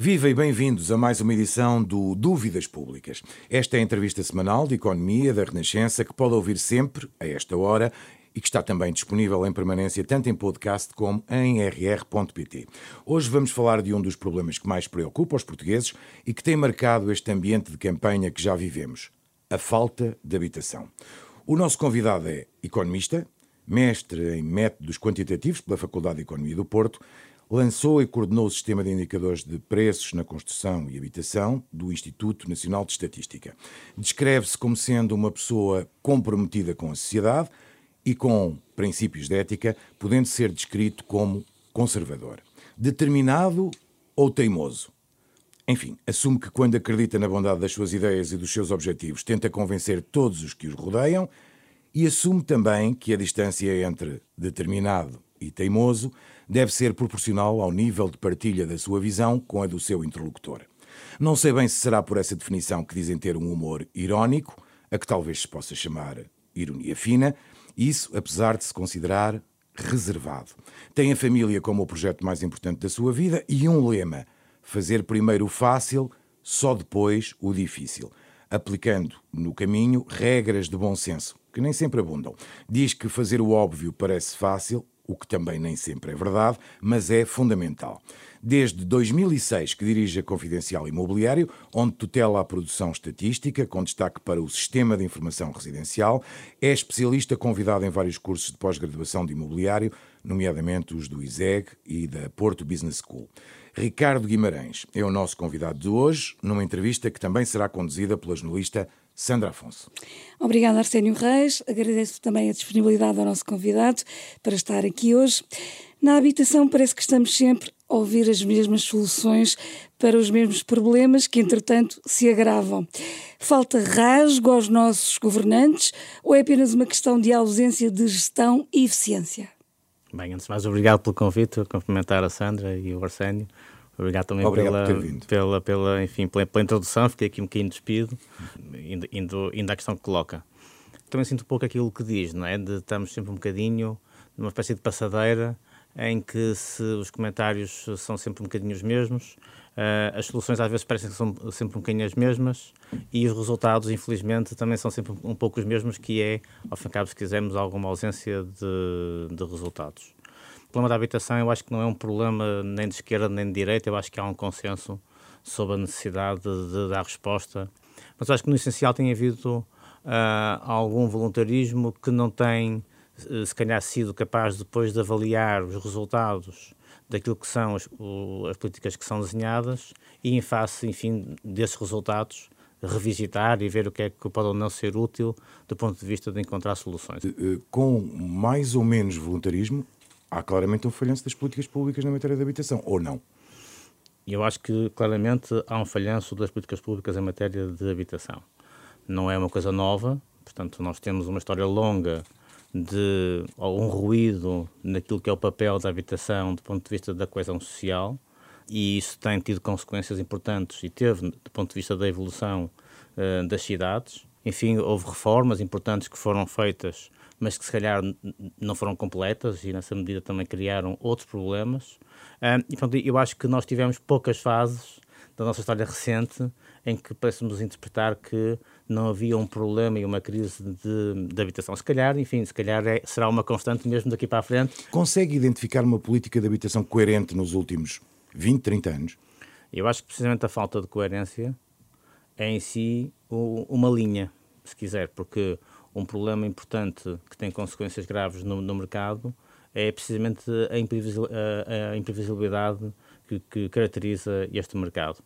Viva e bem-vindos a mais uma edição do Dúvidas Públicas. Esta é a entrevista semanal de economia da Renascença que pode ouvir sempre, a esta hora, e que está também disponível em permanência tanto em podcast como em rr.pt. Hoje vamos falar de um dos problemas que mais preocupa os portugueses e que tem marcado este ambiente de campanha que já vivemos: a falta de habitação. O nosso convidado é economista, mestre em métodos quantitativos pela Faculdade de Economia do Porto lançou e coordenou o sistema de indicadores de preços na construção e habitação do Instituto Nacional de Estatística. Descreve-se como sendo uma pessoa comprometida com a sociedade e com princípios de ética, podendo ser descrito como conservador, determinado ou teimoso. Enfim, assume que quando acredita na bondade das suas ideias e dos seus objetivos, tenta convencer todos os que os rodeiam e assume também que a distância entre determinado e teimoso deve ser proporcional ao nível de partilha da sua visão com a do seu interlocutor. Não sei bem se será por essa definição que dizem ter um humor irónico, a que talvez se possa chamar ironia fina, isso apesar de se considerar reservado. Tem a família como o projeto mais importante da sua vida e um lema: fazer primeiro o fácil, só depois o difícil. Aplicando no caminho regras de bom senso, que nem sempre abundam. Diz que fazer o óbvio parece fácil, o que também nem sempre é verdade, mas é fundamental. Desde 2006 que dirige a Confidencial Imobiliário, onde tutela a produção estatística, com destaque para o Sistema de Informação Residencial, é especialista convidado em vários cursos de pós-graduação de imobiliário, nomeadamente os do ISEG e da Porto Business School. Ricardo Guimarães é o nosso convidado de hoje, numa entrevista que também será conduzida pela jornalista Sandra Afonso. Obrigada, Arsénio Reis. Agradeço também a disponibilidade ao nosso convidado para estar aqui hoje. Na habitação parece que estamos sempre a ouvir as mesmas soluções para os mesmos problemas que, entretanto, se agravam. Falta rasgo aos nossos governantes ou é apenas uma questão de ausência de gestão e eficiência? Bem, antes de mais, obrigado pelo convite, cumprimentar a Sandra e o Arsénio. Obrigado também Obrigado pela, pela, pela, enfim, pela, pela, introdução, fiquei aqui um bocadinho despido, indo, indo, indo à questão que coloca. Também sinto um pouco aquilo que diz, não é? De estamos sempre um bocadinho numa espécie de passadeira em que se os comentários são sempre um bocadinho os mesmos, uh, as soluções às vezes parecem que são sempre um bocadinho as mesmas e os resultados, infelizmente, também são sempre um pouco os mesmos, que é, ao fim e ao cabo, se quisermos, alguma ausência de, de resultados. Problema da habitação eu acho que não é um problema nem de esquerda nem de direita, eu acho que há um consenso sobre a necessidade de, de dar resposta. Mas acho que no essencial tem havido uh, algum voluntarismo que não tem, uh, se calhar, sido capaz depois de avaliar os resultados daquilo que são as, o, as políticas que são desenhadas e, em face, enfim, desses resultados, revisitar e ver o que é que pode ou não ser útil do ponto de vista de encontrar soluções. Eh, com mais ou menos voluntarismo, há claramente um falhanço das políticas públicas na matéria de habitação, ou não? Eu acho que claramente há um falhanço das políticas públicas em matéria de habitação. Não é uma coisa nova, portanto, nós temos uma história longa de um ruído naquilo que é o papel da habitação do ponto de vista da coesão social, e isso tem tido consequências importantes e teve do ponto de vista da evolução uh, das cidades. Enfim, houve reformas importantes que foram feitas mas que se calhar não foram completas e nessa medida também criaram outros problemas. Um, e pronto, eu acho que nós tivemos poucas fases da nossa história recente em que parecemos interpretar que não havia um problema e uma crise de, de habitação. Se calhar, enfim, se calhar é, será uma constante mesmo daqui para a frente. Consegue identificar uma política de habitação coerente nos últimos 20, 30 anos? Eu acho que precisamente a falta de coerência é em si uma linha, se quiser, porque um problema importante que tem consequências graves no, no mercado é precisamente a, a, a imprevisibilidade que, que, caracteriza este mercado.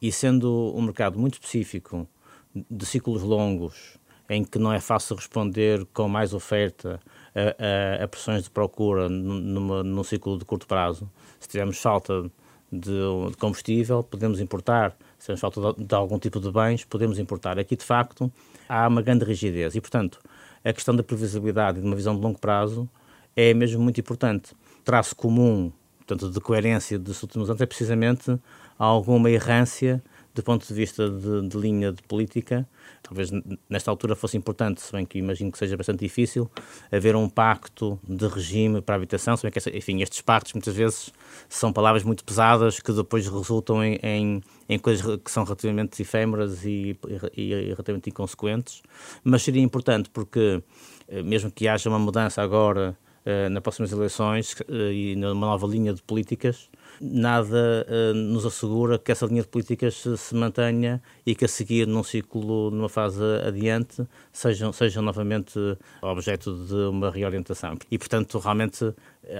E sendo um mercado muito específico, de ciclos longos, em que não é fácil responder com mais oferta a, a, a pressões de procura numa, num ciclo de curto prazo, se tivermos falta de, de combustível, podemos importar, se tivermos falta de, de algum tipo de bens, podemos importar. Aqui, de facto, há uma grande rigidez. E, portanto, a questão da previsibilidade e de uma visão de longo prazo é mesmo muito importante. Traço comum, portanto, de coerência dos últimos anos é precisamente alguma errância do ponto de vista de, de, linha de política, talvez nesta altura fosse importante, se bem que imagino que seja bastante difícil, haver um pacto de regime para a habitação, se bem que, enfim, estes pactos muitas vezes são palavras muito pesadas que depois resultam em, em, em coisas que são relativamente efêmeras e, e, e relativamente inconsequentes, mas seria importante porque, eh, mesmo que haja uma mudança agora uh, nas próximas eleições uh, e numa nova linha de políticas, nada uh, nos assegura que essa linha de políticas se, se, mantenha e que a seguir, num ciclo, numa fase adiante, sejam, sejam novamente objeto de uma reorientação. E, portanto, realmente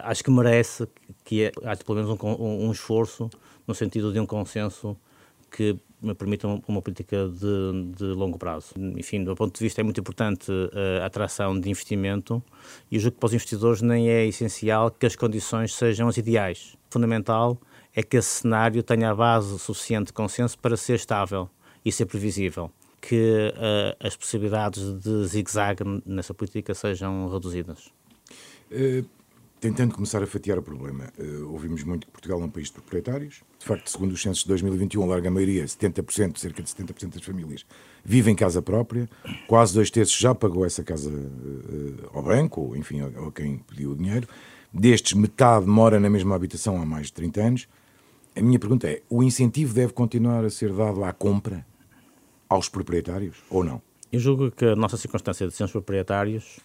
acho que merece que haja pelo menos um, um, um esforço no sentido de um consenso que me permitam uma política de, de, longo prazo. Enfim, do ponto de vista é muito importante a atração de investimento e julgo que para os investidores nem é essencial que as condições sejam as ideais. Fundamental é que esse cenário tenha a base suficiente de consenso para ser estável e ser previsível, que uh, as possibilidades de zigue-zague nessa política sejam reduzidas. Uh tentando começar a fatiar o problema. Uh, ouvimos muito que Portugal é um país de proprietários. De facto, segundo os censos de 2021, a larga maioria, 70%, cerca de 70% das famílias, vivem em casa própria. Quase dois terços já pagou essa casa uh, ao banco, ou enfim, a, a quem pediu o dinheiro. Destes, metade mora na mesma habitação há mais de 30 anos. A minha pergunta é: o incentivo deve continuar a ser dado à compra aos proprietários ou não? Eu julgo que a nossa circunstância de sermos proprietários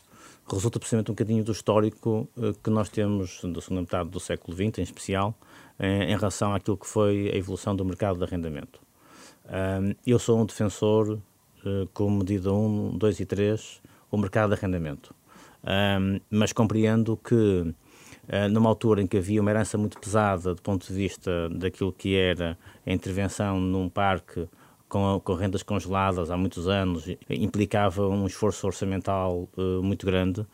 resulta precisamente um bocadinho do histórico uh, que nós temos da segunda metade do século XX, em especial, em, em relação àquilo que foi a evolução do mercado de arrendamento. Eu sou um defensor, uh, com medida 1, 2 e 3, o mercado de arrendamento. Mas compreendo que, numa altura em que havia uma herança muito pesada do ponto de vista daquilo que era a intervenção num parque com, com, rendas congeladas há muitos anos, implicava um esforço orçamental uh, muito grande,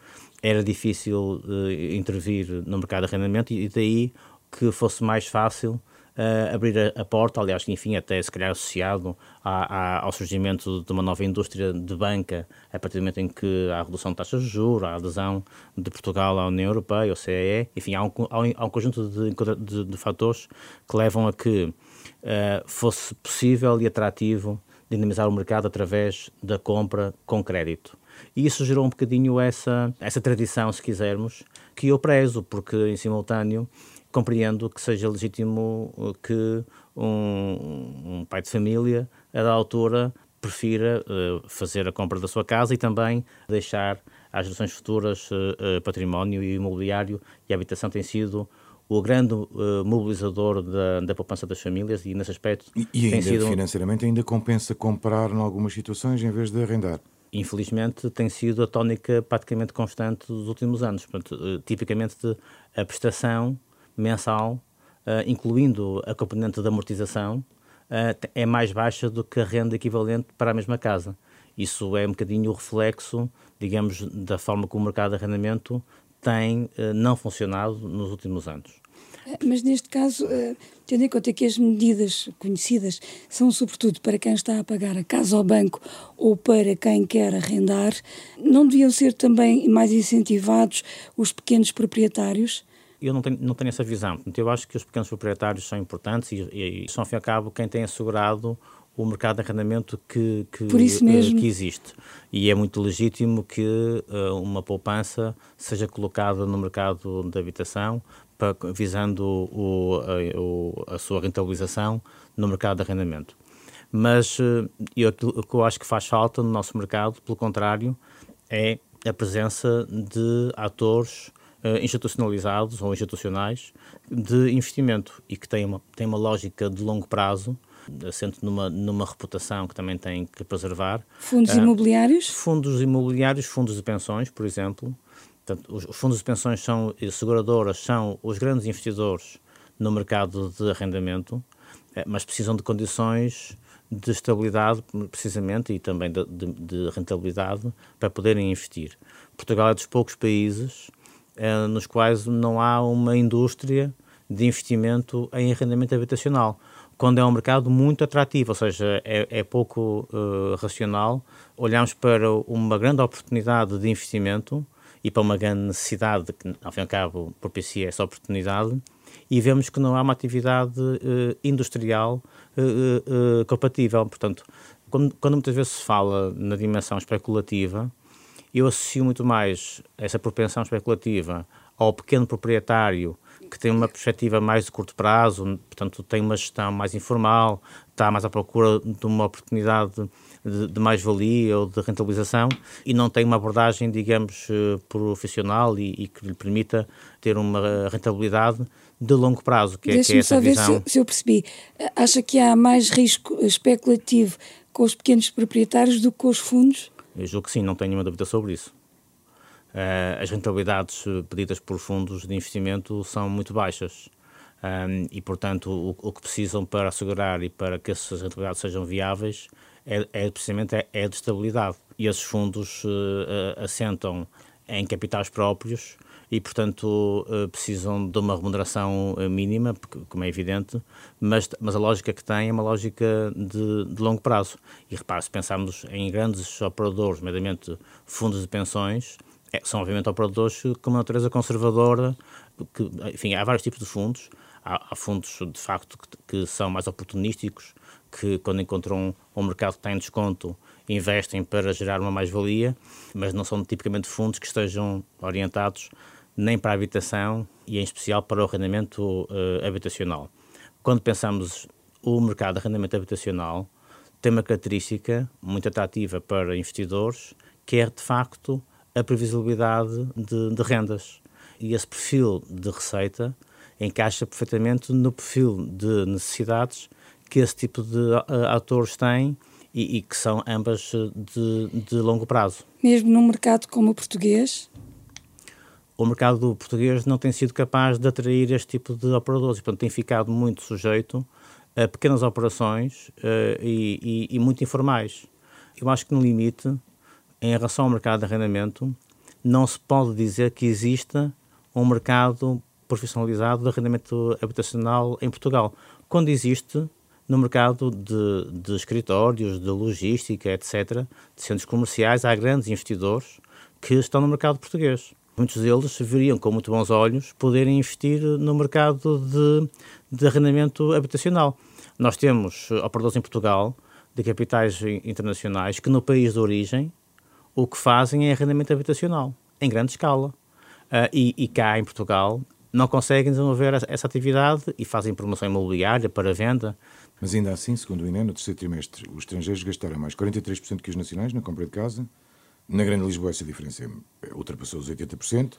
era difícil uh, intervir no mercado de arrendamento e, e daí que fosse mais fácil uh, abrir a, a, porta, aliás, enfim, até se calhar associado ao surgimento de uma nova indústria de banca, a partir do momento em que há a redução de taxas de juros, a adesão de Portugal à União Europeia, ao CEE, enfim, há um, há um conjunto de, de, de fatores que levam a que uh, fosse possível e atrativo dinamizar o mercado através da compra com crédito. E isso gerou um bocadinho essa, essa tradição, se quisermos, que eu prezo, porque em simultâneo compreendo que seja legítimo eh, que um, um pai de família, a da altura, prefira uh, fazer a compra da sua casa e também deixar às gerações futuras uh, uh, património e imobiliário e a habitação tem sido o grande uh, mobilizador da, da poupança das famílias e nesse aspecto e, e ainda sido... financeiramente ainda compensa comprar em algumas situações em vez de arrendar. Infelizmente tem sido a tónica praticamente constante dos últimos anos. Portanto, uh, tipicamente a prestação mensal uh, incluindo a componente de amortização é mais baixa do que a renda equivalente para a mesma casa. Isso é um bocadinho o reflexo digamos da forma como o mercado de arrendamento tem não funcionado nos últimos anos mas neste caso, eh, tendo em conta que as medidas conhecidas são sobretudo para quem está a pagar a casa ao banco ou para quem quer arrendar, não deviam ser também mais incentivados os pequenos proprietários? Eu não tenho, não tenho essa visão. Eu acho que os pequenos proprietários são importantes e, e, e são, ao fim e ao cabo, quem tem assegurado o mercado de arrendamento que, que, uh, que, existe. E é muito legítimo que uh, uma poupança seja colocada no mercado de habitação visando o, a, o, a sua rentabilização no mercado de arrendamento. Mas eh, eu, o que eu acho que faz falta no nosso mercado, pelo contrário, é a presença de atores uh, institucionalizados ou institucionais de investimento e que têm uma, têm uma lógica de longo prazo, assente numa, numa reputação que também tem que preservar. Fundos uh, imobiliários? Fundos imobiliários, fundos de pensões, por exemplo, Portanto, os, fundos de pensões são, e seguradoras são os grandes investidores no mercado de arrendamento, eh, mas precisam de condições de estabilidade, precisamente, e também de, de, de rentabilidade para poderem investir. Portugal é dos poucos países eh, nos quais não há uma indústria de investimento em arrendamento habitacional, quando é um mercado muito atrativo, ou seja, é, é pouco uh, racional olharmos para uma grande oportunidade de investimento e para uma grande necessidade que, ao fim e ao cabo, propicia essa oportunidade e vemos que não há uma atividade uh, industrial uh, uh, compatível. Portanto, quando, quando, muitas vezes se fala na dimensão especulativa, eu associo muito mais essa propensão especulativa ao pequeno proprietário que tem uma perspectiva mais de curto prazo, portanto tem uma gestão mais informal, está mais à procura de uma oportunidade de, de mais-valia ou de rentabilização e não tem uma abordagem, digamos, profissional e, e que lhe permita ter uma rentabilidade de longo prazo, que é, que é essa só visão. ver se, se eu percebi. Acha que há mais risco especulativo com os pequenos proprietários do que com os fundos? Eu julgo que sim, não tenho nenhuma dúvida sobre isso. Uh, as rentabilidades pedidas por fundos de investimento são muito baixas. Um, e, portanto, o, o, que precisam para assegurar e para que essas rentabilidades sejam viáveis é, é precisamente é, é de estabilidade. E esses fundos uh, assentam em capitais próprios e, portanto, uh, precisam de uma remuneração mínima, como é evidente, mas, mas a lógica que tem é uma lógica de, de longo prazo. E repare, se pensarmos em grandes operadores, nomeadamente fundos de pensões, é, são obviamente operadores com uma natureza conservadora, que, enfim, há vários tipos de fundos. Há, há fundos, de facto, que, que, são mais oportunísticos, que quando encontram um mercado que está em desconto, investem para gerar uma mais-valia, mas não são tipicamente fundos que estejam orientados nem para a habitação e, em especial, para o arrendamento uh, habitacional. Quando pensamos o mercado de arrendamento habitacional, tem uma característica muito atrativa para investidores, que é, de facto, a previsibilidade de, de rendas. E esse perfil de receita encaixa perfeitamente no perfil de necessidades que esse tipo de uh, atores têm e, e, que são ambas de, de longo prazo. Mesmo num mercado como o português? o mercado português não tem sido capaz de atrair este tipo de operadores, portanto tem ficado muito sujeito a pequenas operações uh, e, e, e, muito informais. Eu acho que no limite, em relação ao mercado de arrendamento, não se pode dizer que exista um mercado profissionalizado de arrendamento habitacional em Portugal. Quando existe, no mercado de, de escritórios, de logística, etc., de centros comerciais, há grandes investidores que estão no mercado português muitos deles veriam com muito bons olhos poderem investir no mercado de, de arrendamento habitacional. Nós temos operadores em Portugal de capitais internacionais que no país de origem o que fazem é arrendamento habitacional, em grande escala. Uh, e, e, cá em Portugal não conseguem desenvolver essa atividade e fazem promoção imobiliária para venda. Mas ainda assim, segundo o INE, no terceiro trimestre, os estrangeiros gastaram mais 43% que os nacionais na compra de casa, na Grande Lisboa essa diferença ultrapassou os 80%.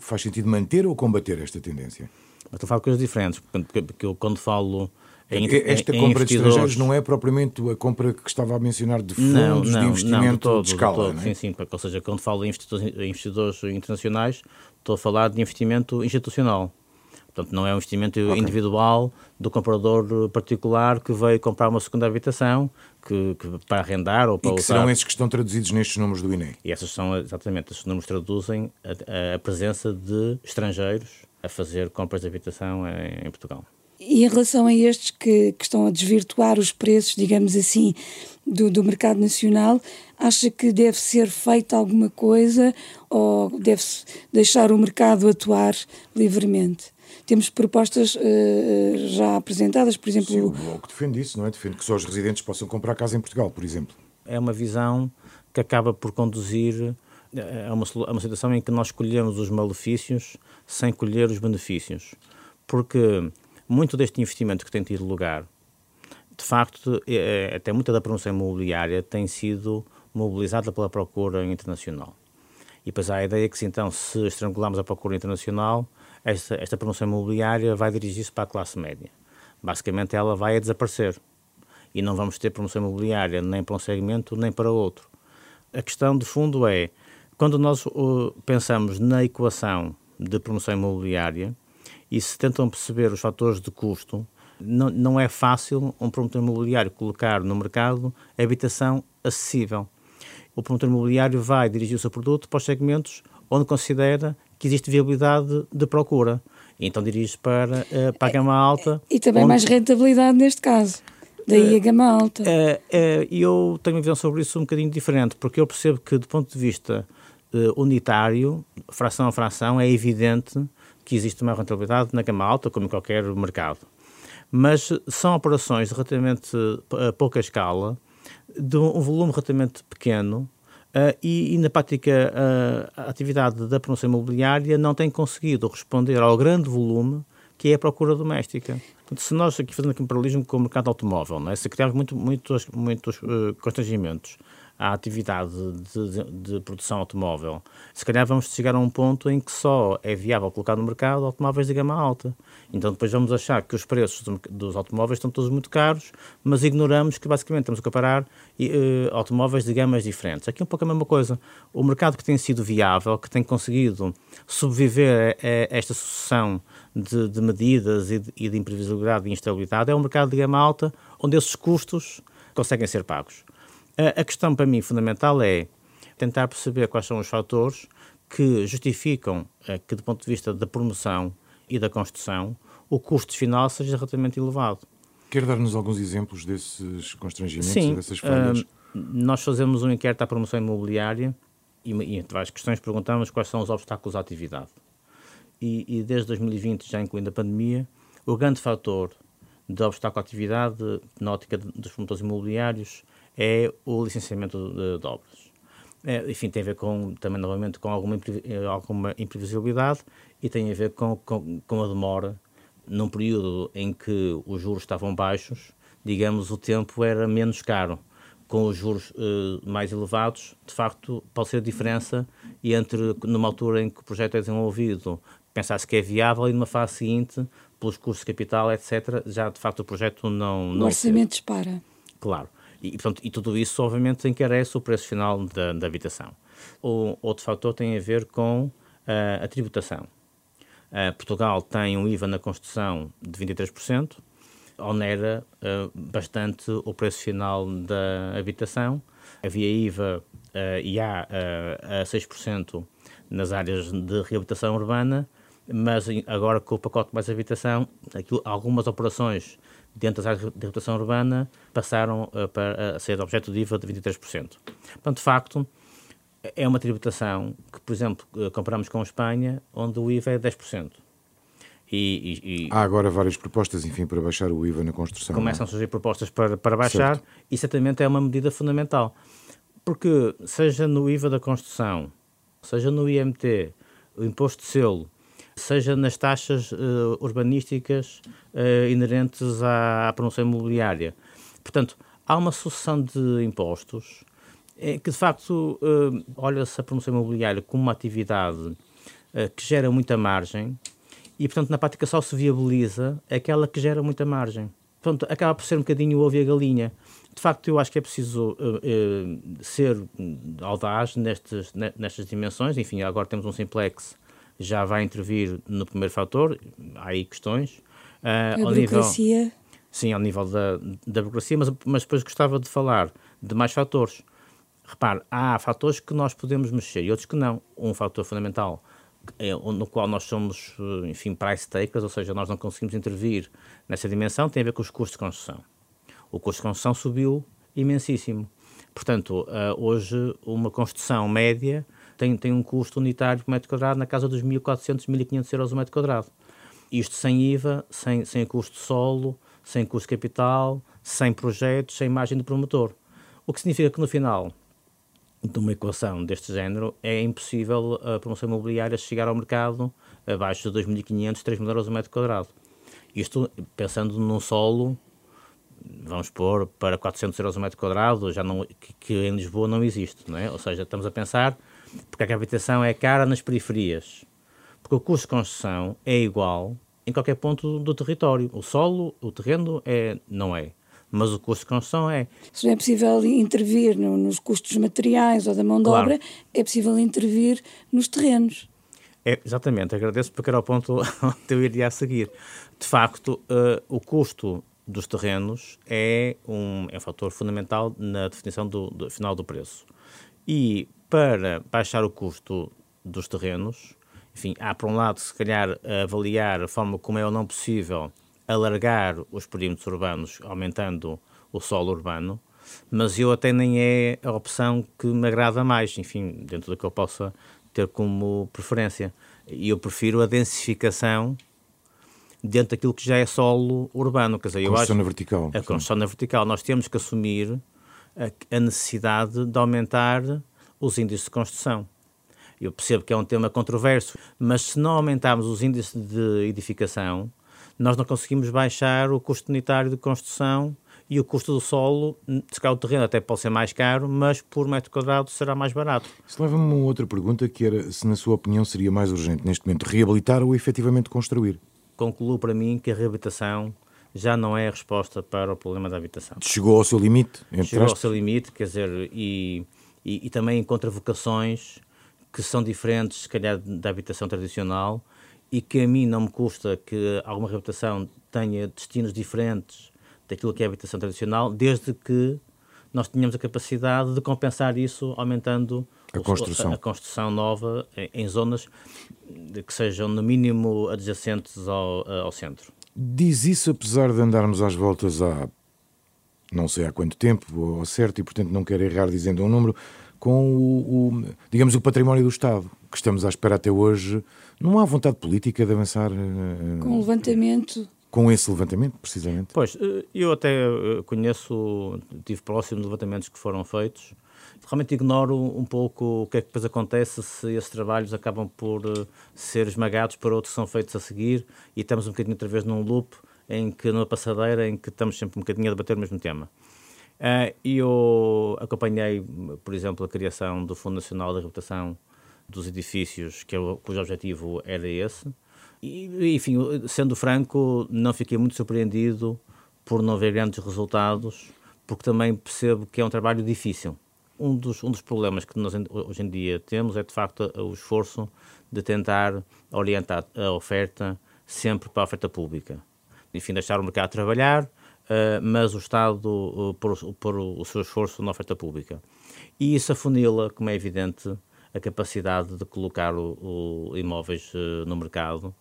Faz sentido manter ou combater esta tendência? Mas estou a falar de coisas diferentes, porque eu quando falo em, Esta em, compra de estrangeiros não é propriamente a compra que estava a mencionar de fundos não, não, de investimento não, de, todo, de escala, de todo, é? Sim, sim, ou seja, quando falo em investidores, internacionais, estou a falar de investimento institucional. Portanto, não é um investimento okay. individual do comprador particular que veio comprar uma segunda habitação que, que para arrendar ou para e que usar. serão esses que estão traduzidos nestes números do INE? E essas são, exatamente, esses números traduzem a, a presença de estrangeiros a fazer compras de habitação em, em Portugal. E em relação a estes que, que, estão a desvirtuar os preços, digamos assim, do, do mercado nacional, acha que deve ser feita alguma coisa ou deve-se deixar o mercado atuar livremente? Temos propostas uh, já apresentadas, por exemplo. Sim, o Bloco defende isso, não é? Defende que só os residentes possam comprar casa em Portugal, por exemplo. É uma visão que acaba por conduzir a uma, a uma situação em que nós colhemos os malefícios sem colher os benefícios. Porque muito deste investimento que tem tido lugar, de facto, é, é até muita da promoção imobiliária tem sido mobilizada pela procura internacional. E depois há a ideia que, então, se estrangularmos a procura internacional, esta, esta promoção imobiliária vai dirigir-se para a classe média. Basicamente, ela vai a desaparecer. E não vamos ter promoção imobiliária nem para um segmento nem para outro. A questão de fundo é, quando nós uh, pensamos na equação de promoção imobiliária e se tentam perceber os fatores de custo, não, não é fácil um promotor imobiliário colocar no mercado habitação acessível. O promotor imobiliário vai dirigir o seu produto para os segmentos onde considera que existe viabilidade de procura. Então dirige para, uh, para a gama alta. E também onde... mais rentabilidade neste caso. Daí a eh, gama alta. Uh, uh, eu tenho uma visão sobre isso um bocadinho diferente, porque eu percebo que, do ponto de vista unitário, fração a fração, é evidente que existe uma rentabilidade na gama alta, como em qualquer mercado. Mas são operações de relativamente a pouca escala, de um volume relativamente pequeno, Uh, e, e, na prática, uh, a atividade da promoção imobiliária não tem conseguido responder ao grande volume que é a procura doméstica. Portanto, se nós aqui fazendo aqui um paralelismo com o mercado automóvel, não é? se criarmos muito, muitos, muitos uh, constrangimentos à atividade de, de, de, produção automóvel, se calhar vamos chegar a um ponto em que só é viável colocar no mercado automóveis de gama alta. Então depois vamos achar que os preços dos automóveis estão todos muito caros, mas ignoramos que basicamente estamos a comparar uh, automóveis de gamas diferentes. Aqui é um pouco a mesma coisa. O mercado que tem sido viável, que tem conseguido sobreviver a, a esta sucessão de, de medidas e de, e de imprevisibilidade e instabilidade, é um mercado de gama alta onde esses custos conseguem ser pagos. A, a questão para mim fundamental é tentar perceber quais são os fatores que justificam eh, que, do ponto de vista da promoção e da construção, o custo final seja relativamente elevado. Quer dar-nos alguns exemplos desses constrangimentos, Sim, dessas falhas? Uh, nós fazemos um inquérito à promoção imobiliária e, e entre várias questões perguntamos quais são os obstáculos à atividade. E, e desde 2020, já incluindo a pandemia, o grande fator de obstáculo à atividade na ótica dos promotores imobiliários é o licenciamento de, de obras. É, enfim, tem a ver com, também novamente com alguma, eh, alguma imprevisibilidade e tem a ver com, com, com a demora num período em que os juros estavam baixos, digamos, o tempo era menos caro. Com os juros uh, mais elevados, de facto, pode ser a diferença entre, numa altura em que o projeto é desenvolvido, pensar-se que é viável e numa fase seguinte, pelos custos de capital, etc., já de facto o projeto não. não o orçamento dispara. Claro. E, portanto, e tudo isso, obviamente, encarece o preço final da, da habitação. O outro fator tem a ver com uh, a tributação. Uh, Portugal tem um IVA na construção de 23%, onera uh, bastante o preço final da habitação. Havia IVA e há a 6% nas áreas de reabilitação urbana, mas agora com o pacote mais habitação, aquilo, algumas operações dentro das áreas de reputação urbana, passaram uh, para, a ser objeto de IVA de 23%. Portanto, de facto, é uma tributação que, por exemplo, uh, comparamos com a Espanha, onde o IVA é 10%. E, e, e Há agora várias propostas, enfim, para baixar o IVA na construção. Começam a surgir propostas para, para baixar, certo. e certamente é uma medida fundamental. Porque, seja no IVA da construção, seja no IMT, o imposto de selo, seja nas taxas uh, urbanísticas uh, inerentes à, à promoção imobiliária. Portanto, há uma sucessão de impostos é, que, de facto, olha-se a promoção imobiliária como uma atividade que gera muita margem e, portanto, na prática só se viabiliza aquela que gera muita margem. Portanto, acaba por ser um bocadinho o ovo e a galinha. De facto, eu acho que é preciso uh, uh, ser audaz nestes, nestas dimensões. Enfim, agora temos um simplex já vai intervir no primeiro fator, há aí questões. Uh, a burocracia. Nível, sim, ao nível da, da burocracia, mas, mas depois gostava de falar de mais fatores. Repare, há fatores que nós podemos mexer e outros que não. Um fator fundamental é, no qual nós somos, enfim, price takers, ou seja, nós não conseguimos intervir nessa dimensão, tem a ver com os custos de construção. O custo de construção subiu imensíssimo. Portanto, uh, hoje uma construção média tem, tem um custo unitário por metro quadrado na casa dos 1.400, 1.500 euros o metro quadrado. Isto sem IVA, sem, sem custo de solo, sem custo de capital, sem projetos, sem margem de promotor. O que significa que no final de uma equação deste género é impossível a promoção imobiliária chegar ao mercado abaixo de 2.500, 3.000 euros o metro quadrado. Isto pensando num solo, vamos pôr para 400 euros o metro quadrado, já não, que, que em Lisboa não existe, não é? Ou seja, estamos a pensar porque a habitação é cara nas periferias. Porque o custo de construção é igual em qualquer ponto do território. O solo, o terreno, é, não é. Mas o custo de construção é. Se não é possível intervir no, nos custos materiais ou da mão de claro. obra, é possível intervir nos terrenos. É, exatamente, agradeço porque era o ponto onde eu iria a seguir. De facto, uh, o custo dos terrenos é um, é um fator fundamental na definição do, do final do preço. E para baixar o custo dos terrenos. Enfim, há por um lado, se calhar, avaliar a forma como é ou não possível alargar os perímetros urbanos, aumentando o solo urbano, mas eu até nem é a opção que me agrada mais, enfim, dentro do que eu possa ter como preferência. E eu prefiro a densificação dentro daquilo que já é solo urbano. Quer dizer, a construção na vertical. A construção na vertical. Nós temos que assumir a, a necessidade de aumentar os índices de construção. Eu percebo que é um tema controverso, mas se não aumentarmos os índices de edificação, nós não conseguimos baixar o custo unitário de construção e o custo do solo, se calhar o terreno até pode ser mais caro, mas por metro quadrado será mais barato. Isso leva-me a uma outra pergunta, que era se na sua opinião seria mais urgente neste momento reabilitar ou efetivamente construir? Concluo para mim que a reabilitação já não é a resposta para o problema da habitação. Chegou ao seu limite? Chegou ao seu limite, quer dizer, e, e, e também encontra vocações que são diferentes, se calhar, da habitação tradicional e que a mim não me custa que alguma reabilitação tenha destinos diferentes daquilo que é a habitação tradicional, desde que nós tenhamos a capacidade de compensar isso aumentando a construção, a, a construção nova em, em, zonas que sejam no mínimo adjacentes ao, ao centro. Diz isso apesar de andarmos às voltas há não sei há quanto tempo, ao certo, e portanto não quero errar dizendo um número, com o, o, digamos, o património do Estado, que estamos à espera até hoje. Não há vontade política de avançar. Uh, com o levantamento. Com esse levantamento, precisamente. Pois, eh, eu até conheço, tive próximo de levantamentos que foram feitos. Realmente ignoro um pouco o que é que depois acontece se esses trabalhos acabam por ser esmagados por outros que são feitos a seguir e estamos um bocadinho outra vez num loop em que, numa passadeira, em que estamos sempre um bocadinho a debater o mesmo tema. Uh, eu acompanhei, por exemplo, a criação do Fundo Nacional de Reabilitação dos Edifícios, que é cujo objetivo era esse. E, enfim, sendo franco, não fiquei muito surpreendido por não ver grandes resultados, porque também percebo que é um trabalho difícil. Um dos, um dos problemas que nós hoje em dia temos é, de facto, o esforço de tentar orientar a oferta sempre para a oferta pública. Enfim, deixar o mercado trabalhar, uh, mas o Estado pôr, pôr o seu esforço na oferta pública. E isso afunila, como é evidente, a capacidade de colocar o, o imóveis uh, no mercado.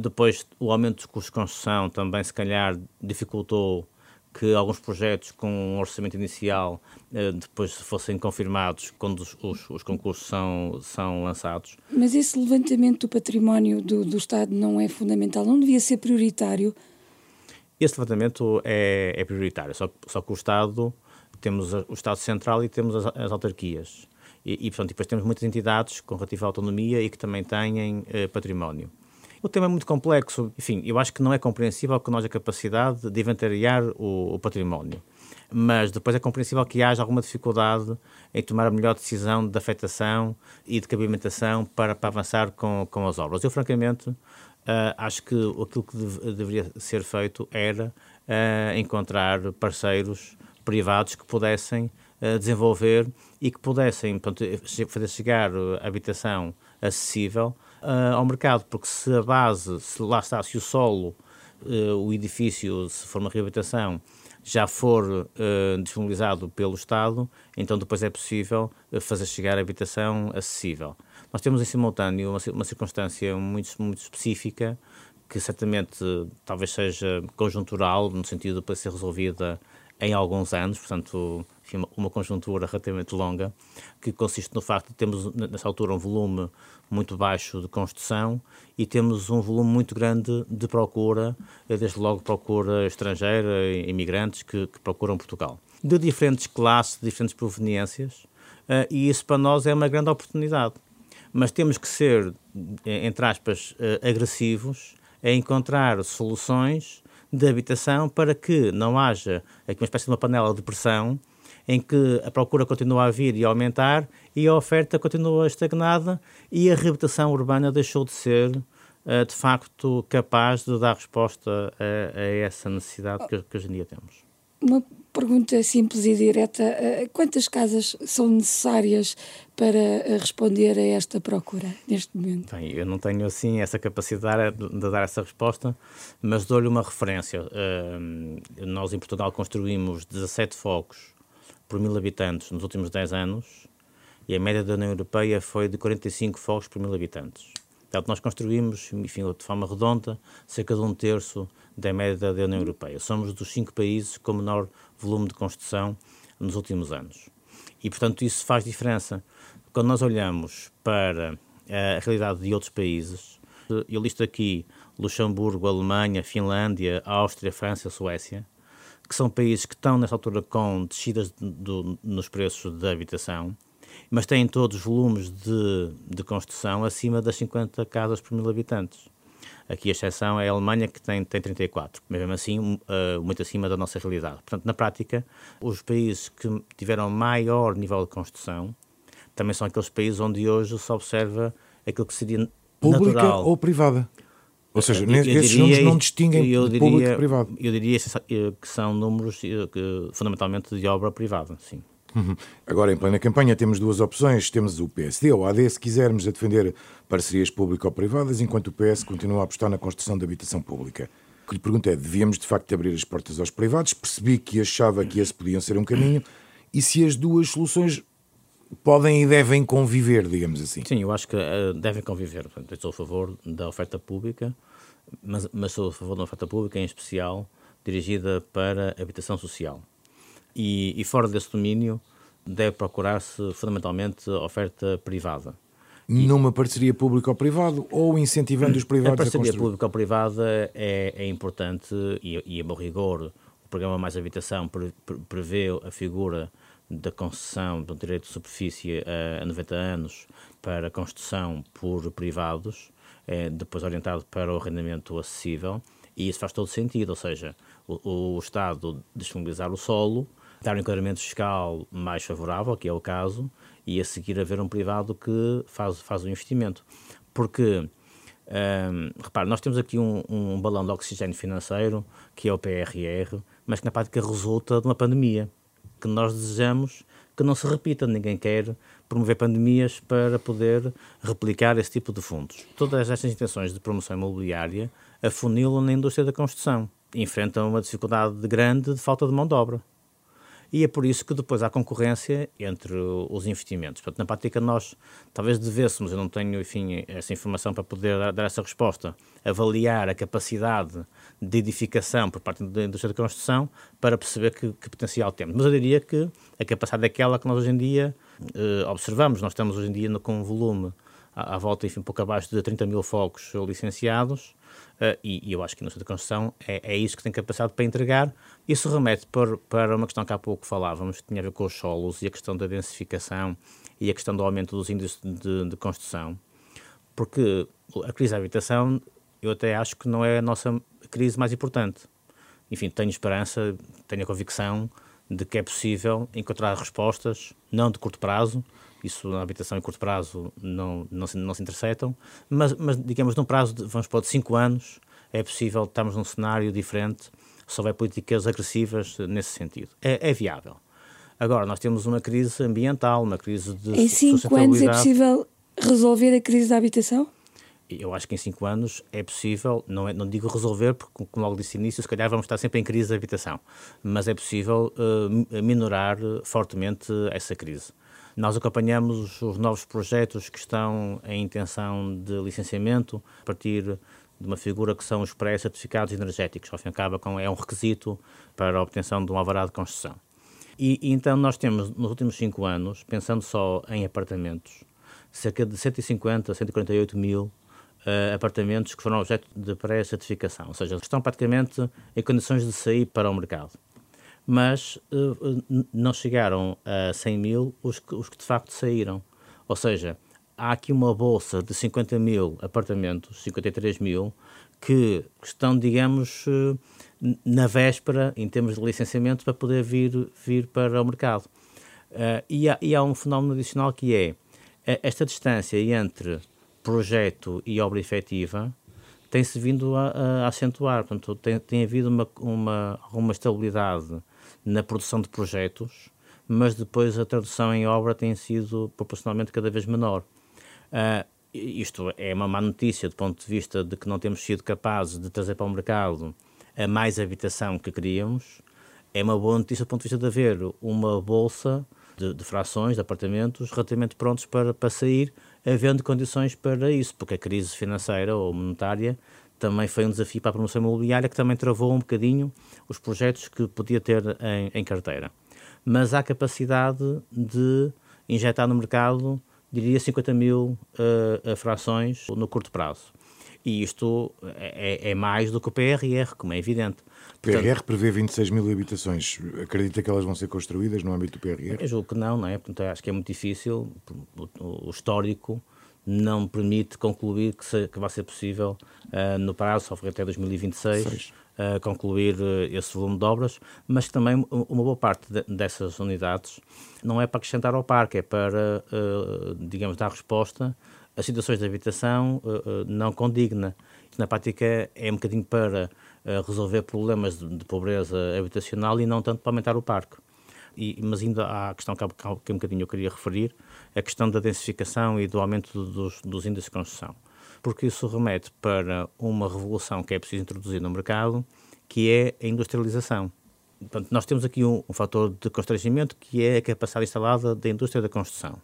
Depois, o aumento dos custos de construção também, se calhar, dificultou que alguns projetos com um orçamento inicial depois fossem confirmados quando os, os, os, concursos são, são lançados. Mas esse levantamento do património do, do Estado não é fundamental? Não devia ser prioritário? Esse levantamento é, é prioritário, só, só que o Estado, temos o Estado Central e temos as, as autarquias. E, e, portanto, depois temos muitas entidades com relativa autonomia e que também têm eh, património. O tema é muito complexo. Enfim, eu acho que não é compreensível que nós a capacidade de inventariar o, o património. Mas depois é compreensível que haja alguma dificuldade em tomar a melhor decisão de afetação e de cabimentação para, para avançar com, com as obras. Eu, francamente, uh, acho que aquilo que dev, deveria ser feito era uh, encontrar parceiros privados que pudessem uh, desenvolver e que pudessem portanto, fazer chegar habitação acessível ao mercado, porque se a base, se lá está, se o solo, o edifício, se for uma reabilitação, já for uh, disponibilizado pelo Estado, então depois é possível fazer chegar a habitação acessível. Nós temos em simultâneo uma, uma circunstância muito, muito específica, que certamente talvez seja conjuntural, no sentido de ser resolvida em alguns anos, portanto, enfim, uma conjuntura relativamente longa, que consiste no facto de termos, nessa altura, um volume muito baixo de construção e temos um volume muito grande de procura, eh, desde logo procura estrangeira, imigrantes que, que procuram Portugal. De diferentes classes, de diferentes proveniências, uh, e isso para nós é uma grande oportunidade. Mas temos que ser, eh, entre aspas, uh, agressivos a encontrar soluções de habitação para que não haja aqui uma espécie de uma panela de pressão em que a procura continua a vir e a aumentar e a oferta continua estagnada e a reabilitação urbana deixou de ser eh, de facto capaz de dar resposta a, a essa necessidade que, que hoje em dia temos. Uma pergunta simples e direta: eh, quantas casas são necessárias para eh, responder a esta procura neste momento? Bem, eu não tenho assim essa capacidade de, dar essa resposta, mas dou-lhe uma referência. Uh, nós em Portugal construímos 17 focos por mil habitantes nos últimos 10 anos e a média da União Europeia foi de 45 fogos por mil habitantes. Portanto, nós construímos, enfim, de forma redonda, cerca de um terço da média da União Europeia. Somos dos cinco países com menor volume de construção nos últimos anos. E, portanto, isso faz diferença. Quando nós olhamos para a realidade de outros países. Eu listo aqui Luxemburgo, Alemanha, Finlândia, Áustria, França, Suécia, que são países que estão nessa altura com descidas do, nos preços da habitação, mas têm todos volumes de, de construção acima das 50 casas por mil habitantes. Aqui a exceção é a Alemanha, que tem, tem 34, mas mesmo assim uh, muito acima da nossa realidade. Portanto, na prática, os países que tiveram maior nível de construção também são aqueles países onde hoje se observa aquilo que seria Pública natural. ou privada? Ou seja, eu, esses diria, números não distinguem eu diria, público e privado. Eu diria que são números que, fundamentalmente de obra privada, sim. Uhum. Agora, em plena campanha, temos duas opções. Temos o PSD ou a AD, se quisermos, a defender parcerias público-privadas, enquanto o PS continua a apostar na construção de habitação pública. O que lhe pergunto é, devíamos de facto abrir as portas aos privados? Percebi que achava que esse podia ser um caminho. E se as duas soluções podem e devem conviver, digamos assim? Sim, eu acho que uh, devem conviver. Portanto, eu estou a favor da oferta pública, mas, mas sou a favor da oferta pública, em especial, dirigida para habitação social e, e fora desse domínio deve procurar-se fundamentalmente oferta privada. Numa parceria público-privado ou incentivando os privados a, a parceria público-privada é, é importante e, e, a bom rigor, o programa Mais Habitação prevê a figura da concessão do direito de superfície a, a 90 anos para construção por privados, é, depois orientado para o arrendamento acessível, e isso faz todo sentido, ou seja, o, o Estado disponibilizar o solo, dar um enquadramento fiscal mais favorável, que é o caso, e a seguir haver um privado que faz, faz o investimento. Porque, hum, repare, nós temos aqui um, um balão de oxigênio financeiro, que é o PRR, mas que na prática resulta de uma pandemia, que nós desejamos que não se repita. Ninguém quer promover pandemias para poder replicar esse tipo de fundos. Todas estas intenções de promoção imobiliária afunilam na indústria da construção. Enfrentam uma dificuldade grande de falta de mão de obra e é por isso que depois há concorrência entre os investimentos. Portanto, na prática, nós talvez devêssemos, eu não tenho, enfim, essa informação para poder dar essa resposta, avaliar a capacidade de edificação por parte da indústria da construção para perceber que, que potencial temos. Mas eu diria que a capacidade é aquela que nós hoje em dia eh, observamos. Nós estamos hoje em dia com um volume à, à volta, enfim, pouco abaixo de 30 mil focos licenciados Uh, e, e, eu acho que a indústria da construção é, é isso que tem capacidade para entregar. Isso remete para, para uma questão que há pouco falávamos, que tinha a ver com os solos e a questão da densificação e a questão do aumento dos índices de, de construção. Porque a crise da habitação, eu até acho que não é a nossa crise mais importante. Enfim, tenho esperança, tenho a convicção de que é possível encontrar respostas, não de curto prazo, isso na habitação em curto prazo não, não, se, não se interceptam, mas, mas digamos num prazo, de, vamos pôr de 5 anos, é possível, estamos num cenário diferente, se houver políticas agressivas nesse sentido. É, é viável. Agora, nós temos uma crise ambiental, uma crise de Em 5 anos é possível resolver a crise da habitação? Eu acho que em 5 anos é possível, não, é, não digo resolver, porque, como logo disse início, se calhar vamos estar sempre em crise de habitação, mas é possível uh, minorar fortemente essa crise. Nós acompanhamos os novos projetos que estão em intenção de licenciamento a partir de uma figura que são os pré-certificados energéticos. Ao fim e ao cabo, é um requisito para a obtenção de um alvará de construção. E, e, então nós temos, nos últimos cinco anos, pensando só em apartamentos, cerca de 150, 148 mil uh, apartamentos que foram objeto de pré-certificação, ou seja, estão praticamente em condições de sair para o mercado mas uh, não chegaram a 100 mil os que, os que de facto saíram. Ou seja, há aqui uma bolsa de 50 mil apartamentos, 53 mil, que estão, digamos, na véspera, em termos de licenciamento, para poder vir, vir para o mercado. Uh, e, há, e há um fenómeno adicional que é esta distância entre projeto e obra efetiva tem-se vindo a, a, acentuar. Portanto, tem, tem havido uma, uma, uma estabilidade na produção de projetos, mas depois a tradução em obra tem sido proporcionalmente cada vez menor. Uh, isto é uma má notícia do ponto de vista de que não temos sido capazes de trazer para o mercado a mais habitação que queríamos. É uma boa notícia do ponto de vista de haver uma bolsa de, de frações, de apartamentos, relativamente prontos para, para sair, havendo condições para isso, porque a crise financeira ou monetária também foi um desafio para a promoção imobiliária que também travou um bocadinho os projetos que podia ter em, em carteira. Mas há capacidade de injetar no mercado diria 50 mil uh, frações no curto prazo. E isto é, é, mais do que o PRR, como é evidente. O PRR prevê 26 mil habitações. Acredita que elas vão ser construídas no âmbito do PRR? Eu julgo que não, não é? Portanto, acho que é muito difícil. O, histórico não permite concluir que, se, que vai ser possível, uh, no prazo, só até 2026, uh, concluir uh, esse volume de obras, mas também uma boa parte de, dessas unidades não é para acrescentar ao parque, é para, digamos, dar resposta a situações de habitação não condigna. Na prática é um bocadinho para resolver problemas de, de, pobreza habitacional e não tanto para aumentar o parque. E, mas ainda há a questão que, que um bocadinho eu queria referir, a questão da densificação e do aumento dos, dos índices de construção. Porque isso remete para uma revolução que é preciso introduzir no mercado, que é a industrialização. Portanto, nós temos aqui um, um fator de constrangimento que é a capacidade instalada da indústria da construção,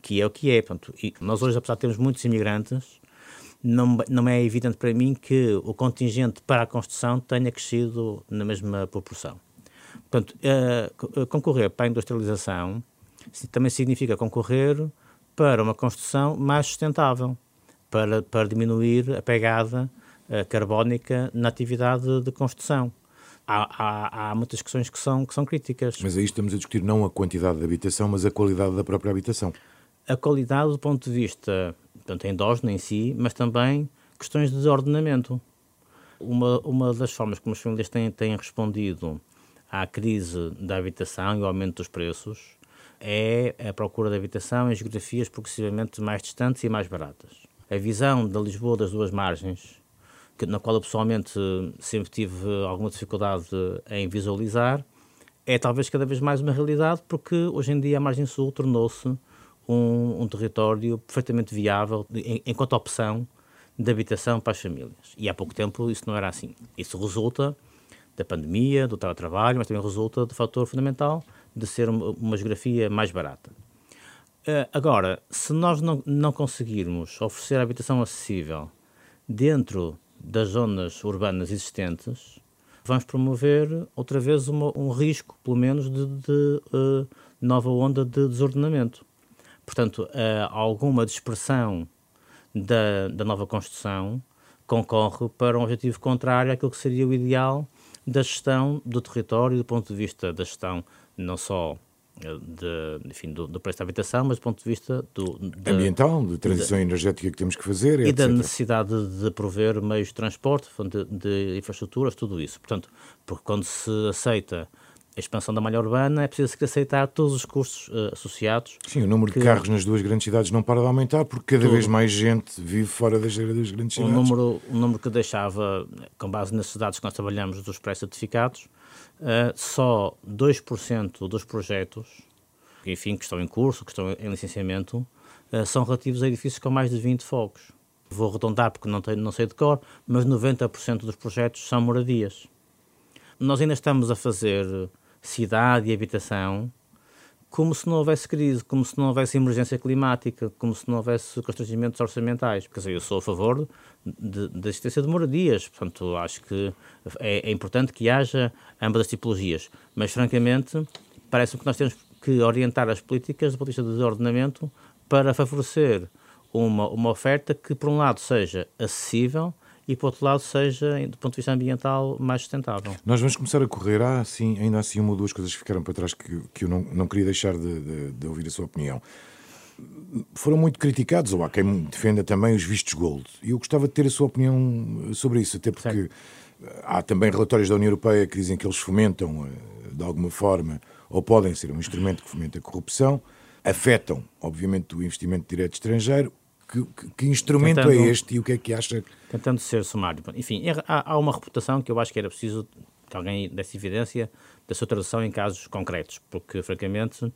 que é o que é. Portanto, nós hoje, apesar de termos muitos imigrantes, não, não é evidente para mim que o contingente para a construção tenha crescido na mesma proporção. Portanto, uh, concorrer para a industrialização também significa concorrer para uma construção mais sustentável, para, para diminuir a pegada uh, carbónica na atividade de construção. Há, há, há, muitas questões que são, que são críticas. Mas aí estamos a discutir não a quantidade de habitação, mas a qualidade da própria habitação. A qualidade do ponto de vista, tanto endógeno em si, mas também questões de ordenamento. Uma, uma das formas como as famílias têm, têm respondido à crise da habitação e ao aumento dos preços é a procura de habitação em geografias progressivamente mais distantes e mais baratas. A visão da Lisboa das duas margens, que, na qual eu pessoalmente sempre tive alguma dificuldade em visualizar, é talvez cada vez mais uma realidade, porque hoje em dia a margem sul tornou-se um, um, território perfeitamente viável enquanto opção de habitação para as famílias. E há pouco tempo isso não era assim. Isso resulta da pandemia, do teletrabalho, mas também resulta do fator fundamental de ser uma, geografia mais barata. Uh, agora, se nós não, não conseguirmos oferecer habitação acessível dentro das zonas urbanas existentes, vamos promover outra vez uma, um risco, pelo menos, de, de uh, nova onda de desordenamento. Portanto, uh, alguma dispersão da, da nova construção concorre para um objetivo contrário àquilo que seria o ideal da gestão do território, do ponto de vista da gestão não só de, enfim, do, do, preço da habitação, mas do ponto de vista do, de, ambiental, de transição de, energética que temos que fazer, e etc. da necessidade de prover meios de transporte, de, infraestruturas, tudo isso. Portanto, porque quando se aceita a expansão da malha urbana, é preciso aceitar todos os custos uh, associados. Sim, o número que... de carros nas duas grandes cidades não para de aumentar porque cada tudo. vez mais gente vive fora das, das grandes cidades. O número, o número que deixava, com base nas cidades que nós trabalhamos, dos pré-certificados, só 2% dos projetos, enfim, que estão em curso, que estão em licenciamento, uh, são relativos a edifícios com mais de 20 fogos. Vou arredondar porque não, tenho, não sei de cor, mas 90% dos projetos são moradias. Nós ainda estamos a fazer cidade e habitação como se não houvesse crise, como se não houvesse emergência climática, como se não houvesse constrangimentos orçamentais. Dizer, eu sou a favor da existência de moradias, portanto, acho que é, é, importante que haja ambas as tipologias, mas, francamente, parece-me que nós temos que orientar as políticas do ponto de vista do ordenamento para favorecer uma, uma oferta que, por um lado, seja acessível, e, por outro lado, seja, do ponto de vista ambiental, mais sustentável. Nós vamos começar a correr. Há, assim, ainda assim, uma ou duas coisas que ficaram para trás que, que eu não, não queria deixar de, de, de ouvir a sua opinião. Foram muito criticados, ou há quem defenda também os vistos gold. E eu gostava de ter a sua opinião sobre isso, até porque certo. há também relatórios da União Europeia que dizem que eles fomentam, eh, de alguma forma, ou podem ser um instrumento que fomenta a corrupção, afetam, obviamente, o investimento direto estrangeiro. Que, que, que instrumento Tentando... é este e o que é que acha tentando ser sumário. Enfim, é, há, há, uma reputação que eu acho que era preciso que alguém desse evidência da sua tradução em casos concretos, porque, francamente, uh,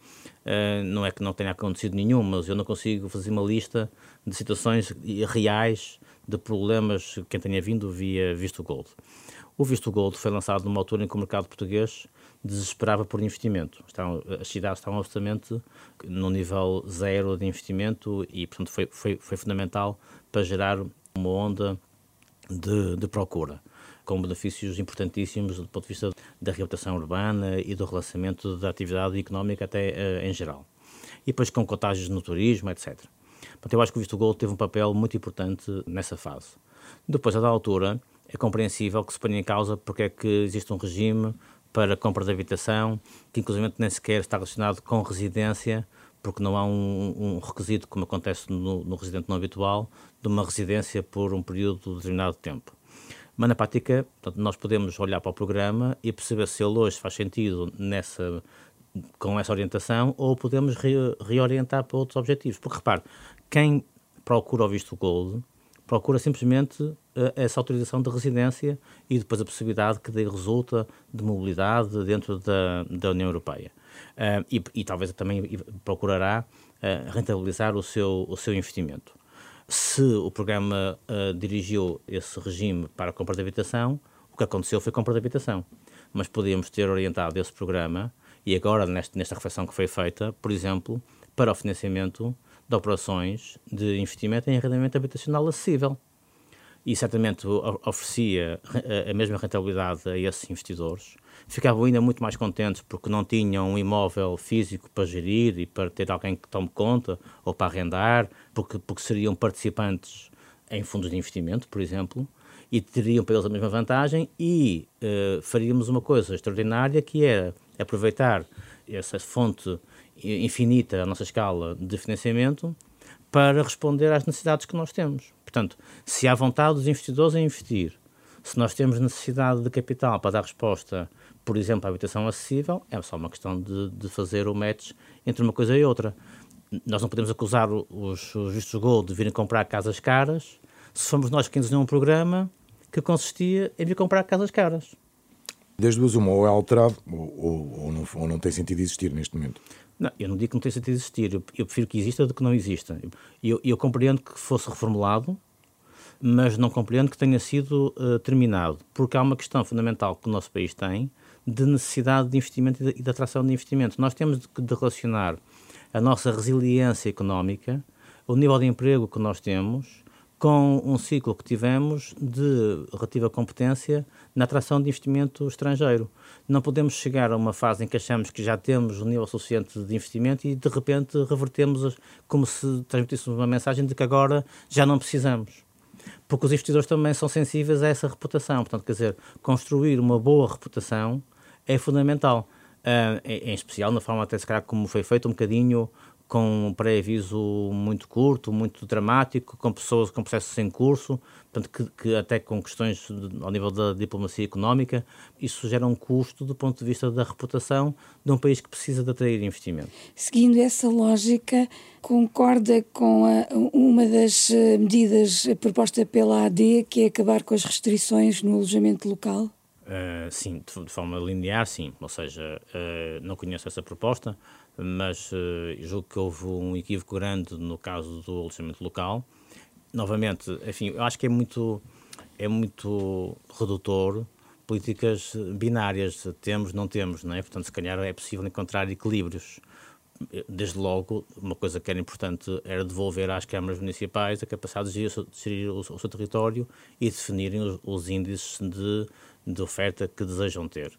não é que não tenha acontecido nenhum, mas eu não consigo fazer uma lista de situações reais de problemas que tenha vindo via Visto Gold. O Visto Gold foi lançado numa altura em que o mercado português desesperava por investimento. Estavam, as cidades estavam absolutamente no nível zero de investimento e, portanto, foi, foi, foi fundamental para gerar uma onda de, de procura, com benefícios importantíssimos do ponto de vista da reabilitação urbana e do relançamento da atividade económica até uh, em geral. e depois com contágios no turismo, etc. Portanto, eu acho que o visto gold teve um papel muito importante nessa fase. Depois, a da altura, é compreensível que se ponha em causa porque é que existe um regime para compra de habitação, que inclusive nem sequer está relacionado com residência, porque não há um, um requisito, como acontece no, no, residente não habitual, de uma residência por um período de determinado tempo. Mas na prática, portanto, nós podemos olhar para o programa e perceber se ele hoje faz sentido nessa, com essa orientação ou podemos re, reorientar para outros objetivos. Porque repare, quem procura o visto Gold procura simplesmente essa autorização de residência e depois a possibilidade que daí resulta de mobilidade dentro da, da União Europeia. Uh, e, e, talvez também procurará uh, rentabilizar o seu, o seu investimento. Se o programa dirigiu esse regime para a compra de habitação, o que aconteceu foi compra de habitação. Mas podíamos ter orientado esse programa, e agora, nesta reflexão que foi feita, por exemplo, para o financiamento de operações de investimento em arrendamento habitacional acessível. E certamente oferecia a mesma rentabilidade a esses investidores. Ficavam ainda muito mais contentes porque não tinham um imóvel físico para gerir e para ter alguém que tome conta ou para arrendar, porque, porque seriam participantes em fundos de investimento, por exemplo, e teriam para eles a mesma vantagem e uh, faríamos uma coisa extraordinária que era aproveitar essa fonte infinita a nossa escala de financiamento para responder às necessidades que nós temos. Portanto, se há vontade dos investidores em investir, se nós temos necessidade de capital para dar resposta, por exemplo, à habitação acessível, é só uma questão de, de fazer o match entre uma coisa e outra. Nós não podemos acusar os, os vistos gold de virem comprar casas caras se fomos nós quem desenhou um programa que consistia em vir comprar casas caras. Das duas, uma ou é alterado ou, ou, ou, não, ou não tem sentido existir neste momento. Não, eu não digo que não tenha sentido existir, eu, prefiro que exista do que não exista. Eu, eu, compreendo que fosse reformulado, mas não compreendo que tenha sido uh, terminado, porque há uma questão fundamental que o nosso país tem de necessidade de investimento e de, de atração de investimento. Nós temos de, de relacionar a nossa resiliência económica, o nível de emprego que nós temos, com um ciclo que tivemos de relativa competência na atração de investimento estrangeiro. Não podemos chegar a uma fase em que achamos que já temos um nível suficiente de investimento e de repente revertemos como se transmitíssemos uma mensagem de que agora já não precisamos. Porque os investidores também são sensíveis a essa reputação. Portanto, quer dizer, construir uma boa reputação é fundamental. Uh, em, especial na forma até se calhar como foi feito um bocadinho com um pré-aviso muito curto, muito dramático, com pessoas com processos em curso, portanto, que, que, até com questões de, ao nível da diplomacia económica, isso gera um custo do ponto de vista da reputação de um país que precisa de atrair investimento. Seguindo essa lógica, concorda com a, uma das eh, medidas proposta pela AD, que é acabar com as restrições no alojamento local? Uh, sim, de, de, forma linear, sim. Ou seja, uh, não conheço essa proposta, mas uh, julgo que houve um equívoco grande no caso do alojamento local. Novamente, enfim, eu acho que é muito, é muito redutor políticas binárias, temos, não temos, não é? Portanto, se calhar é possível encontrar equilíbrios. Desde logo, uma coisa que era importante era devolver às câmaras municipais a capacidade de gerir o seu território e definirem os, os índices de, de oferta que desejam ter.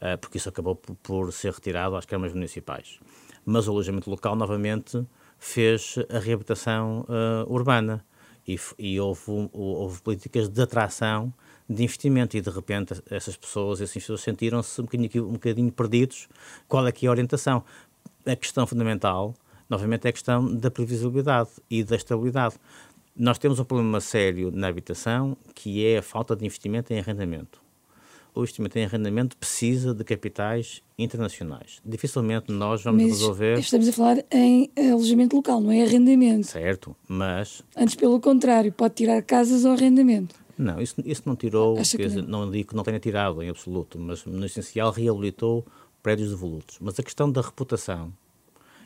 Eh, porque isso acabou por, ser retirado às câmaras municipais. Mas o alojamento local, novamente, fez a reabilitação uh, urbana e, e houve, houve, políticas de atração de investimento e, de repente, essas pessoas, esses investidores sentiram-se um bocadinho, um bocadinho perdidos. Qual é que é a orientação? A questão fundamental, novamente, é a questão da previsibilidade e da estabilidade. Nós temos um problema sério na habitação, que é a falta de investimento em arrendamento o investimento em arrendamento precisa de capitais internacionais. Dificilmente nós vamos mas resolver. Estamos a falar em alojamento local, não é arrendamento. Certo, mas. Antes, pelo contrário, pode tirar casas ao arrendamento. Não, isso, isso não tirou, dizer, não. não digo que não tenha tirado em absoluto, mas no essencial reabilitou prédios devolutos. Mas a questão da reputação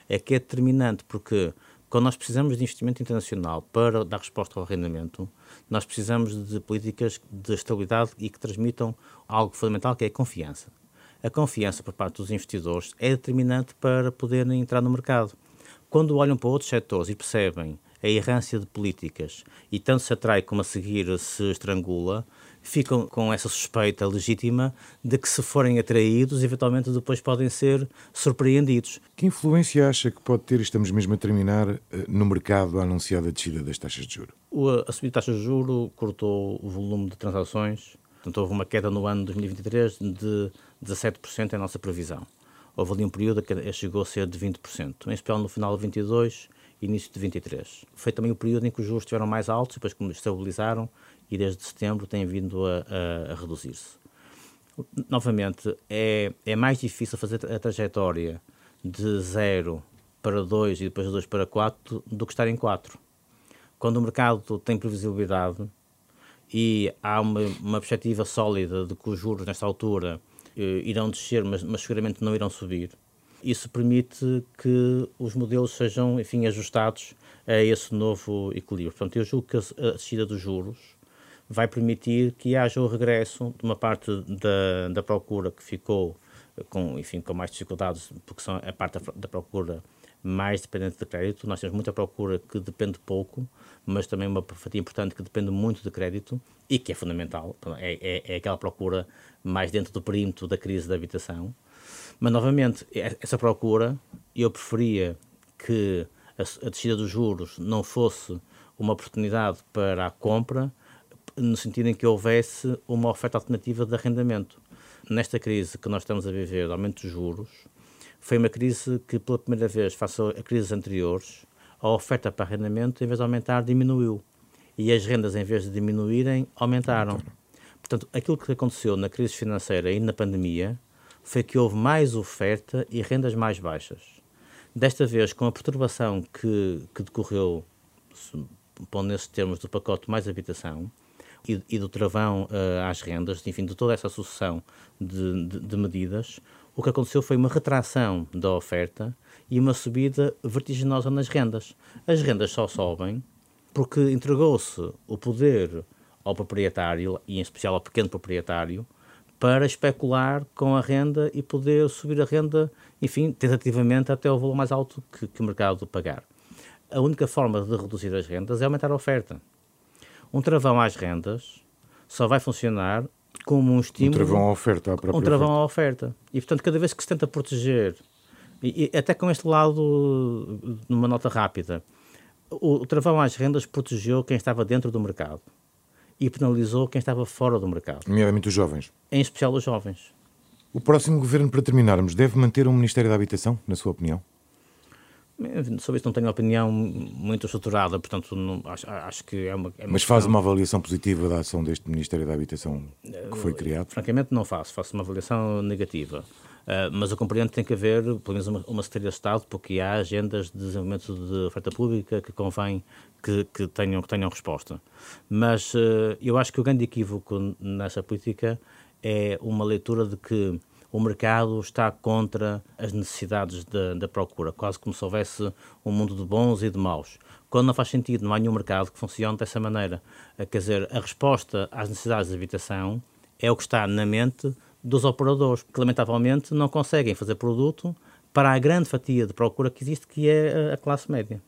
é que é determinante, porque quando nós precisamos de investimento internacional para dar resposta ao arrendamento, nós precisamos de políticas de estabilidade e que transmitam algo fundamental que é a confiança. A confiança por parte dos investidores é determinante para poderem entrar no mercado. Quando olham para outros setores e percebem a errância de políticas e tanto se atrai como a seguir se estrangula, ficam com essa suspeita legítima de que, se forem atraídos, eventualmente depois podem ser surpreendidos. Que influência acha que pode ter, estamos mesmo a terminar, eh, no mercado a anunciada descida das taxas de juros? A subida de taxas de juros cortou o volume de transações, portanto, houve uma queda no ano de 2023 de 17% em nossa previsão. Houve ali um período que chegou a ser de 20%, em especial no final de 22 início de 23. Foi também o período em que os juros estiveram mais altos, depois que estabilizaram e desde setembro têm vindo a, a, a reduzir-se. Novamente, é, é mais difícil fazer a trajetória de 0 para 2 e depois de 2 para 4 do que estar em 4. Quando o mercado tem previsibilidade e há uma, uma perspectiva sólida de que os juros nesta altura eh, irão descer, mas, mas seguramente não irão subir, isso permite que os modelos sejam, enfim, ajustados a esse novo equilíbrio. Portanto, eu julgo que a descida dos juros vai permitir que haja o regresso de uma parte da, da procura que ficou com, enfim, com mais dificuldades, porque são a parte da, da procura mais dependente de crédito. Nós temos muita procura que depende pouco, mas também uma fatia importante que depende muito de crédito e que é fundamental. É, é, é aquela procura mais dentro do perímetro da crise da habitação. Mas, novamente, essa procura, eu preferia que a, a descida dos juros não fosse uma oportunidade para a compra, no sentido em que houvesse uma oferta alternativa de arrendamento. Nesta crise que nós estamos a viver, de aumento dos juros, foi uma crise que, pela primeira vez, face a crises anteriores, a oferta para arrendamento, em vez de aumentar, diminuiu. E as rendas, em vez de diminuírem, aumentaram. Portanto, aquilo que aconteceu na crise financeira e na pandemia foi que houve mais oferta e rendas mais baixas. Desta vez, com a perturbação que, que decorreu, pondo nesses termos, do pacote mais habitação e, e do travão uh, às rendas, enfim, de toda essa sucessão de, de, de medidas, o que aconteceu foi uma retração da oferta e uma subida vertiginosa nas rendas. As rendas só sobem porque entregou-se o poder ao proprietário, e em especial ao pequeno proprietário, para especular com a renda e poder subir a renda, enfim, tentativamente até o valor mais alto que, que o mercado pagar. A única forma de reduzir as rendas é aumentar a oferta. Um travão às rendas só vai funcionar como um estímulo. Um travão à oferta, à própria Um travão oferta. à oferta. E, portanto, cada vez que se tenta proteger, e, e até com este lado, numa nota rápida, o, o travão às rendas protegeu quem estava dentro do mercado e penalizou quem estava fora do mercado. Nomeadamente os jovens. Em especial os jovens. O próximo governo, para terminarmos, deve manter um Ministério da Habitação, na sua opinião? Sobre isso não tenho opinião muito estruturada, portanto não, acho, acho, que é uma... É Mas faz uma avaliação positiva da ação deste Ministério da Habitação que foi criado? Francamente não faço, faço uma avaliação negativa. Uh, mas eu compreendo que tem que haver, pelo menos, uma, uma Secretaria de Estado, porque há agendas de desenvolvimento de oferta pública que convém que, que tenham, que tenham resposta. Mas uh, eu acho que o grande equívoco nessa política é uma leitura de que o mercado está contra as necessidades da, procura, quase como se houvesse um mundo de bons e de maus. Quando não faz sentido, não há nenhum mercado que funcione dessa maneira. Uh, quer dizer, a resposta às necessidades de habitação é o que está na mente dos operadores, que lamentavelmente não conseguem fazer produto para a grande fatia de procura que existe, que é a classe média.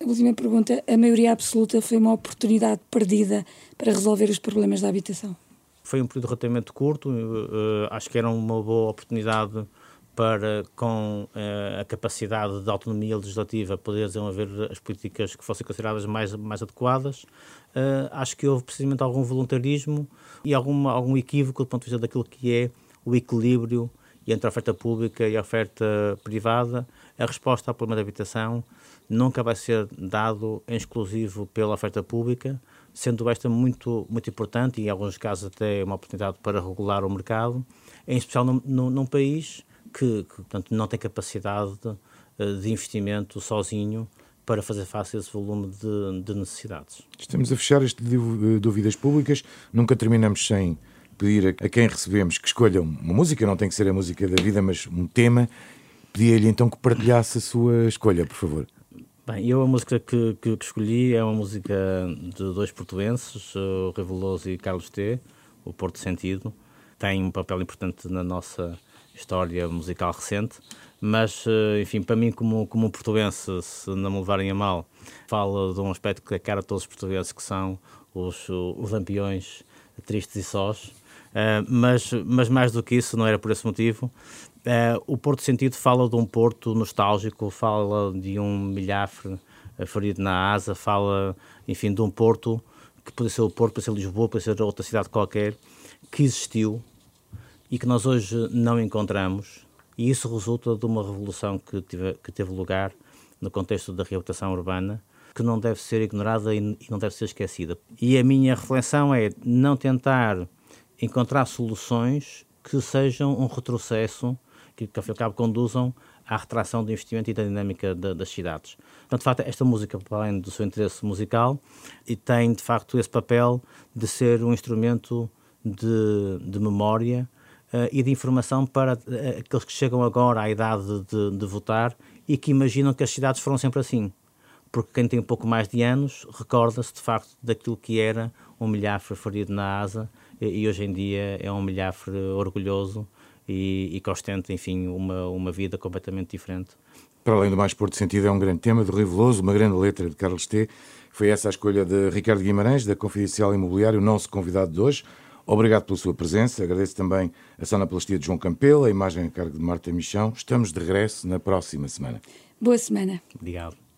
A última pergunta: a maioria absoluta foi uma oportunidade perdida para resolver os problemas da habitação? Foi um período relativamente curto, uh, acho que era uma boa oportunidade para, com uh, a capacidade de autonomia legislativa, poder desenvolver as políticas que fossem consideradas mais, mais adequadas. Acho que houve precisamente algum voluntarismo e alguma, algum equívoco do ponto de vista daquilo que é o equilíbrio entre a oferta pública e a oferta privada. A resposta ao problema da habitação nunca vai ser dado em exclusivo pela oferta pública, sendo esta muito, muito importante e, em alguns casos, até uma oportunidade para regular o mercado, em especial num, num, num país que, que portanto, não tem capacidade de, eh, de investimento sozinho para fazer face a esse volume de, de, necessidades. Estamos a fechar este de dúvidas públicas. Nunca terminamos sem pedir a, a quem recebemos que escolha uma música, não tem que ser a música da vida, mas um tema. Pedia-lhe então que partilhasse a sua escolha, por favor. Bem, eu a música que, que, que, escolhi é uma música de dois portuenses, o Reveloso e Carlos T, o Porto Sentido. Tem um papel importante na nossa história musical recente, mas, eh, enfim, para mim, como, como portuense, se não me levarem a mal, fala de um aspecto que é cara a todos os portugueses, que são os, os lampiões tristes e sós. Uh, mas, mas mais do que isso, não era por esse motivo. Uh, o Porto Sentido fala de um Porto nostálgico, fala de um milhafre ferido na asa, fala, enfim, de um Porto que pode ser o Porto, pode ser Lisboa, pode ser outra cidade qualquer, que existiu e que nós hoje não encontramos. E isso resulta de uma revolução que, que teve lugar no contexto da reabilitação urbana, que não deve ser ignorada e não deve ser esquecida. E a minha reflexão é não tentar encontrar soluções que sejam um retrocesso, que, que ao fim e ao cabo conduzam à retração do investimento e da dinâmica de, das cidades. Portanto, de facto, esta música, para além do seu interesse musical, e tem, de facto, esse papel de ser um instrumento de, de memória uh, e de informação para uh, aqueles que chegam agora à idade de, de votar e que imaginam que as cidades foram sempre assim porque quem tem um pouco mais de anos recorda-se de facto daquilo que era um milhafre ferido na asa e, hoje em dia é um milhafre orgulhoso e, e que ostenta, enfim, uma, uma vida completamente diferente. Para além do mais Porto Sentido, é um grande tema do Riveloso, uma grande letra de Carlos T. Foi essa a escolha de Ricardo Guimarães, da Confidencial Imobiliário, o nosso convidado de hoje. Obrigado pela sua presença. Agradeço também a sonoplastia de João Campelo, a imagem a cargo de Marta Michão. Estamos de regresso na próxima semana. Boa semana. Obrigado.